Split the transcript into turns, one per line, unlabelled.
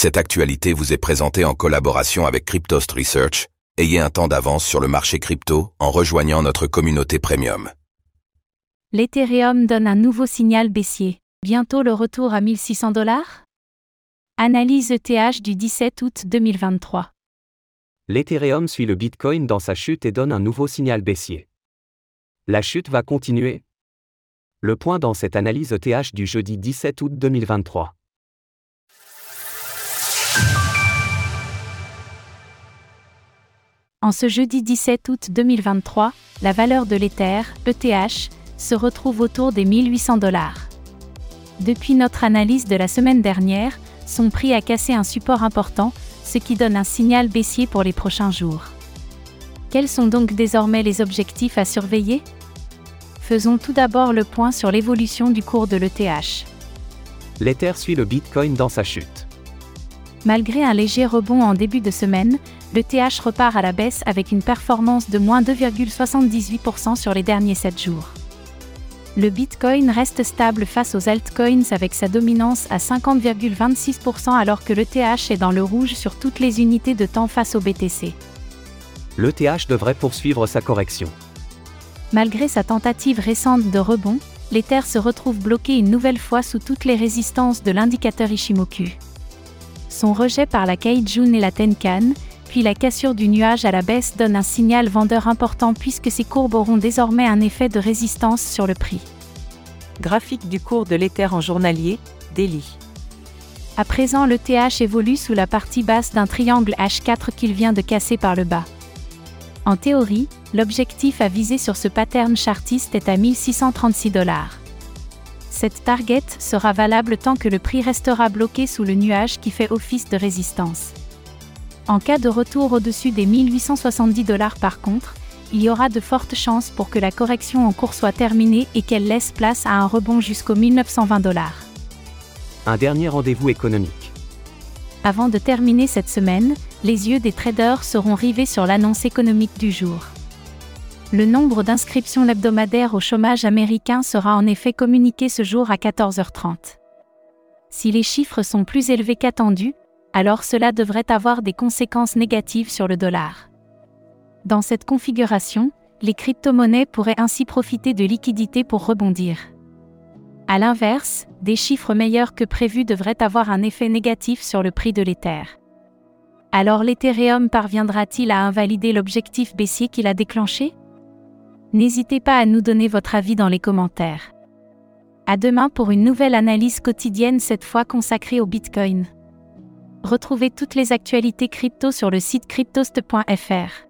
Cette actualité vous est présentée en collaboration avec Cryptost Research. Ayez un temps d'avance sur le marché crypto en rejoignant notre communauté premium.
L'Ethereum donne un nouveau signal baissier. Bientôt le retour à 1600 dollars? Analyse ETH du 17 août 2023.
L'Ethereum suit le Bitcoin dans sa chute et donne un nouveau signal baissier. La chute va continuer? Le point dans cette analyse ETH du jeudi 17 août 2023.
En ce jeudi 17 août 2023, la valeur de l'Ether, ETH, se retrouve autour des 1800 dollars. Depuis notre analyse de la semaine dernière, son prix a cassé un support important, ce qui donne un signal baissier pour les prochains jours. Quels sont donc désormais les objectifs à surveiller? Faisons tout d'abord le point sur l'évolution du cours de l'ETH.
L'Ether suit le Bitcoin dans sa chute.
Malgré un léger rebond en début de semaine, le TH repart à la baisse avec une performance de moins 2,78% sur les derniers 7 jours. Le Bitcoin reste stable face aux altcoins avec sa dominance à 50,26% alors que l'ETH est dans le rouge sur toutes les unités de temps face au BTC.
L'ETH devrait poursuivre sa correction.
Malgré sa tentative récente de rebond, l'Ether se retrouve bloqué une nouvelle fois sous toutes les résistances de l'indicateur Ishimoku. Son rejet par la Kaijun et la Tenkan, puis la cassure du nuage à la baisse donne un signal vendeur important puisque ces courbes auront désormais un effet de résistance sur le prix.
Graphique du cours de l'Ether en journalier, Daily.
À présent, le TH évolue sous la partie basse d'un triangle H4 qu'il vient de casser par le bas. En théorie, l'objectif à viser sur ce pattern chartiste est à 1636 dollars. Cette target sera valable tant que le prix restera bloqué sous le nuage qui fait office de résistance. En cas de retour au-dessus des 1870 dollars par contre, il y aura de fortes chances pour que la correction en cours soit terminée et qu'elle laisse place à un rebond jusqu'aux 1920 dollars.
Un dernier rendez-vous économique.
Avant de terminer cette semaine, les yeux des traders seront rivés sur l'annonce économique du jour. Le nombre d'inscriptions hebdomadaires au chômage américain sera en effet communiqué ce jour à 14h30. Si les chiffres sont plus élevés qu'attendus, alors cela devrait avoir des conséquences négatives sur le dollar. Dans cette configuration, les crypto-monnaies pourraient ainsi profiter de liquidités pour rebondir. A l'inverse, des chiffres meilleurs que prévus devraient avoir un effet négatif sur le prix de l'Ether. Alors l'Ethereum parviendra-t-il à invalider l'objectif baissier qu'il a déclenché? N'hésitez pas à nous donner votre avis dans les commentaires. À demain pour une nouvelle analyse quotidienne cette fois consacrée au Bitcoin. Retrouvez toutes les actualités crypto sur le site cryptost.fr.